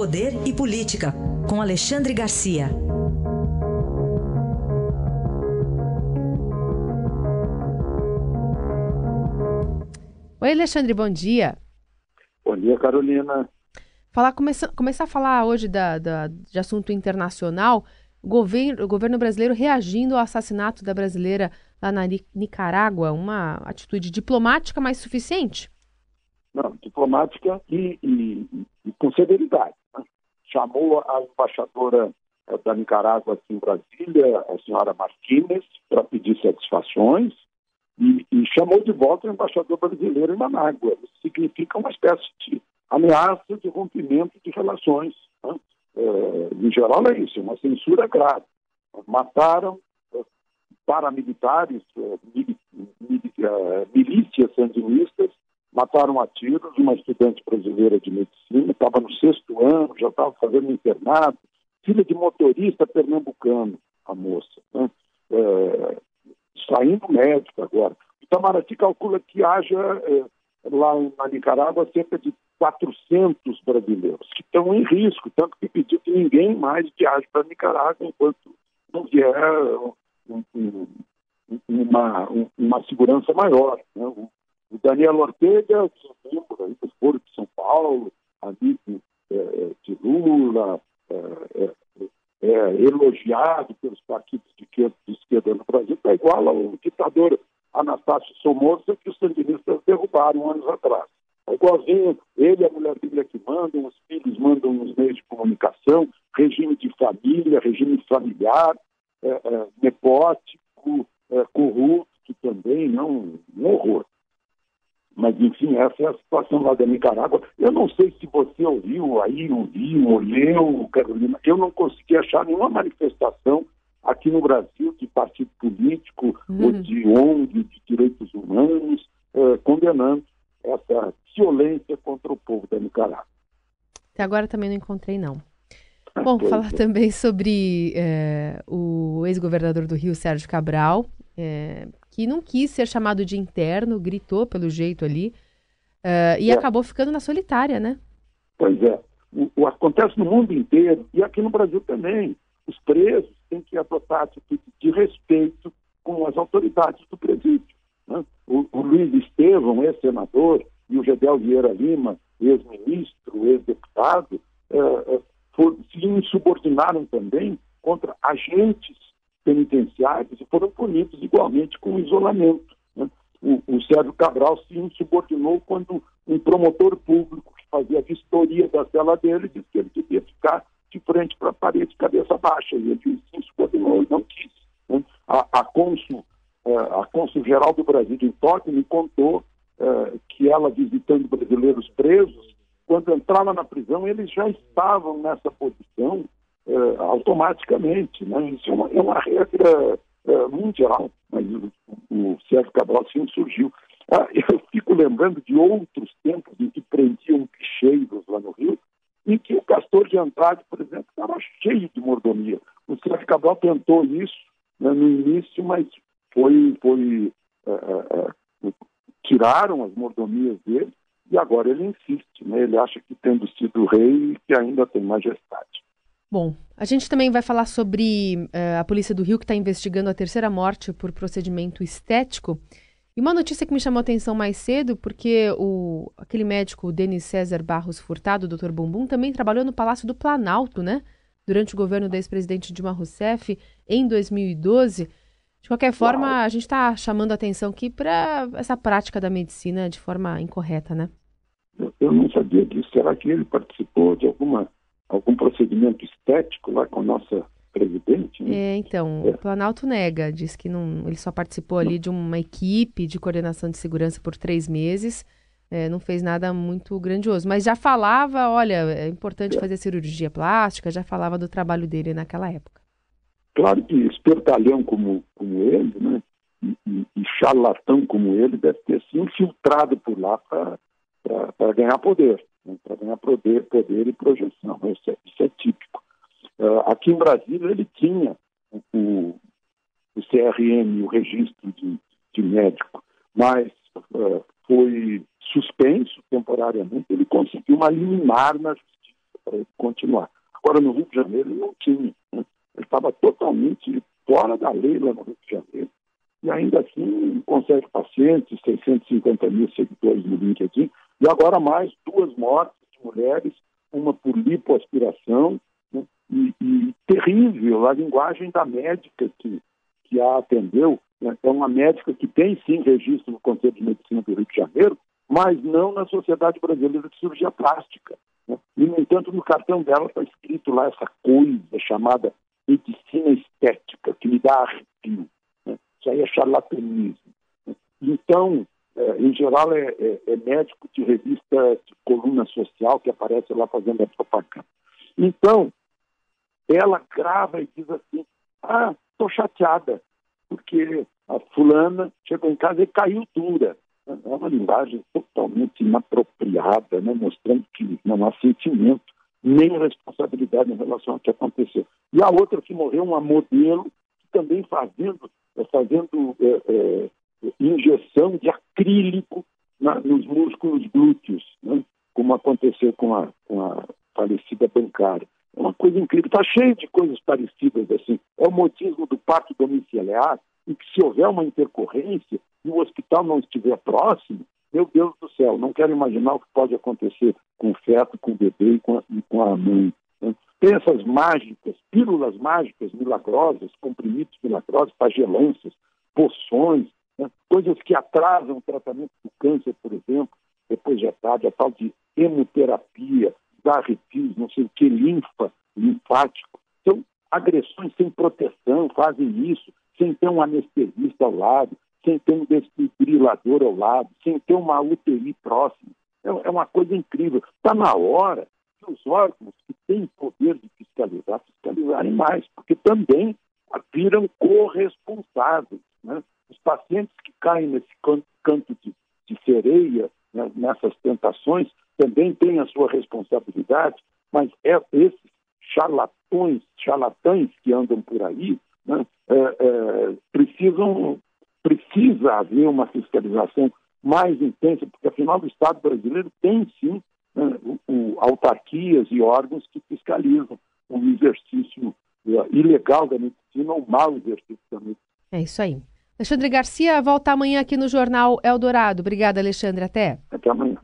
Poder e Política, com Alexandre Garcia. Oi, Alexandre, bom dia. Bom dia, Carolina. Falar, começa, começar a falar hoje da, da, de assunto internacional. O governo, o governo brasileiro reagindo ao assassinato da brasileira lá na Nicarágua, uma atitude diplomática, mas suficiente? Não, diplomática e, e, e com severidade. Né? Chamou a embaixadora eh, da Nicarágua aqui em Brasília, a senhora Martínez, para pedir satisfações e, e, chamou de volta o embaixador brasileiro em Manágua. Isso significa uma espécie de ameaça de rompimento de relações. Né? É, em geral é isso, uma censura grave. Mataram é, paramilitares, é, milícias sandinistas, mataram a tiros uma estudante brasileira de medicina, estava no sexto ano, já estava fazendo internato, filha de motorista pernambucano, a moça. Né? É, saindo médico agora. Itamaraty calcula que haja é, lá na Nicarágua cerca de 400 brasileiros que estão em risco, tanto que pediu que ninguém mais viaje para Nicarágua enquanto não vier um, um, uma, uma segurança maior. Né? O, o Daniel Ortega, que é membro do Foro de São Paulo, amigo é, de Lula, é, é, elogiado pelos partidos de esquerda no Brasil, está igual ao ditador Anastácio Somoza, que os sandinistas derrubaram anos atrás. É igualzinho, ele a mulher é que mandam, os filhos mandam nos meios de comunicação, regime de família, regime familiar, é, é, nepótico, é, corrupto também, não, um horror. Mas, enfim, essa é a situação lá da Nicarágua. Eu não sei se você ouviu aí, ouviu, ou leu, Carolina, eu não consegui achar nenhuma manifestação aqui no Brasil de partido político uhum. ou de ONG de direitos humanos eh, condenando essa violência contra o povo da Nicarágua. Até agora também não encontrei, não. Bom, pois falar é. também sobre eh, o ex-governador do Rio, Sérgio Cabral, eh, que não quis ser chamado de interno, gritou pelo jeito ali, e é. acabou ficando na solitária, né? Pois é. O, o, acontece no mundo inteiro e aqui no Brasil também. Os presos têm que adotar atitude de respeito com as autoridades do presídio. Né? O, o, Luiz Estevão, ex-senador, e o Gedel Vieira Lima, ex-ministro, ex-deputado, eh, eh se insubordinaram também contra agentes penitenciários e foram punidos igualmente com isolamento. Né? O, o Sérgio Cabral se insubordinou quando um promotor público que fazia vistoria da cela dele disse que ele devia ficar de frente para a parede, cabeça baixa, e ele se insubordinou e não quis. Né? A, a cônsul é, a cônsul geral do Brasil em Tóquio me contou é, que ela visitando brasileiros presos, quando entrava na prisão, eles já estavam nessa posição é, automaticamente. Né? Isso é uma, é uma regra mundial, mas o, o Sérgio Cabral surgiu. Ah, eu fico lembrando de outros tempos em que prendiam picheiros lá no Rio, em que o Castor de Andrade, por exemplo, estava cheio de mordomia. O Sérgio Cabral tentou isso né, no início, mas foi, foi é, é, tiraram as mordomias dele e agora ele insiste, né? ele acha que tendo sido rei que ainda tem majestade. Bom, a gente também vai falar sobre uh, a Polícia do Rio que está investigando a terceira morte por procedimento estético. E uma notícia que me chamou a atenção mais cedo, porque o, aquele médico, o Denis César Barros Furtado, o Dr. Bumbum, também trabalhou no Palácio do Planalto, né? Durante o governo da ex-presidente Dilma Rousseff, em 2012. De qualquer forma, Uau. a gente está chamando a atenção aqui para essa prática da medicina de forma incorreta, né? Eu, eu, não sabia disso. Será que ele participou de alguma, algum procedimento estético lá com a nossa presidente? Né? É, então, é. o Planalto nega, diz que não, ele só participou ali de uma equipe de coordenação de segurança por três meses, é, não fez nada muito grandioso, mas já falava, olha, é importante é. fazer cirurgia plástica, já falava do trabalho dele naquela época. Claro que espertalhão como, como ele, né, e, e, e charlatão como ele, deve ter se infiltrado por lá para ganhar poder, né, para ganhar poder, poder e projeção. Isso é, isso é típico. Uh, aqui em Brasília ele tinha o, o CRM, o registro de, de médico, mas uh, foi suspenso temporariamente, ele conseguiu uma liminar na justiça para ele continuar. Agora, no Rio de Janeiro, ele não tinha. Né? Ele estava totalmente fora da lei lá no Rio de Janeiro. E ainda assim consegue pacientes, 650 mil seguidores no LinkedIn, e agora mais duas mortes de mulheres, uma por lipoaspiração, né? e, e, terrível a linguagem da médica que, que a atendeu. Né? É uma médica que tem sim registro no Conselho de Medicina do Rio de Janeiro, mas não na Sociedade Brasileira de Cirurgia Plástica. Né? E, no entanto, no cartão dela está escrito lá essa coisa chamada medicina estética, que me dá arrepio. Né? Isso aí é charlatanismo. Né? Então, é, em geral, é, é, é, médico de revista de coluna social que aparece lá fazendo a propaganda. Então, ela grava e diz assim: Ah, estou chateada, porque a fulana chegou em casa e caiu dura. É uma linguagem totalmente inapropriada, né? mostrando que não há sentimento nem responsabilidade em relação ao que aconteceu. E a outra que morreu, uma modelo, também fazendo, fazendo é, é, injeção de acrílico na, nos músculos glúteos, né? como aconteceu com a, com a falecida bancária. É uma coisa incrível, está cheio de coisas parecidas assim. É o motismo do parto domiciliar, e que se houver uma intercorrência e o hospital não estiver próximo, meu Deus do céu, não quero imaginar o que pode acontecer com o feto, com o bebê e com a, e com a mãe. Né? Mágicas, pílulas mágicas milagrosas, comprimidos milagrosos, pagelâncias, poções? Coisas que atrasam o tratamento do câncer, por exemplo, depois de tarde, a tal de hemoterapia, arrepios, não sei o que, linfa, linfático. São agressões sem proteção, fazem isso, sem ter um anestesista ao lado, sem ter um desfibrilador ao lado, sem ter uma UTI próxima. É, é uma coisa incrível. Está na hora que os órgãos que têm poder de fiscalizar, fiscalizarem mais, porque também viram corresponsáveis. Pacientes que caem nesse canto, de, de sereia, né, nessas tentações, também têm a sua responsabilidade, mas é esses charlatões, charlatães que andam por aí, né, é, é, precisam precisa haver uma fiscalização mais intensa, porque afinal o Estado brasileiro tem sim né, o, o, autarquias e órgãos que fiscalizam o exercício uh, ilegal da medicina ou mau exercício da medicina. É isso aí. Alexandre Garcia volta amanhã aqui no Jornal Eldorado. Obrigada, Alexandre. Até. Até amanhã.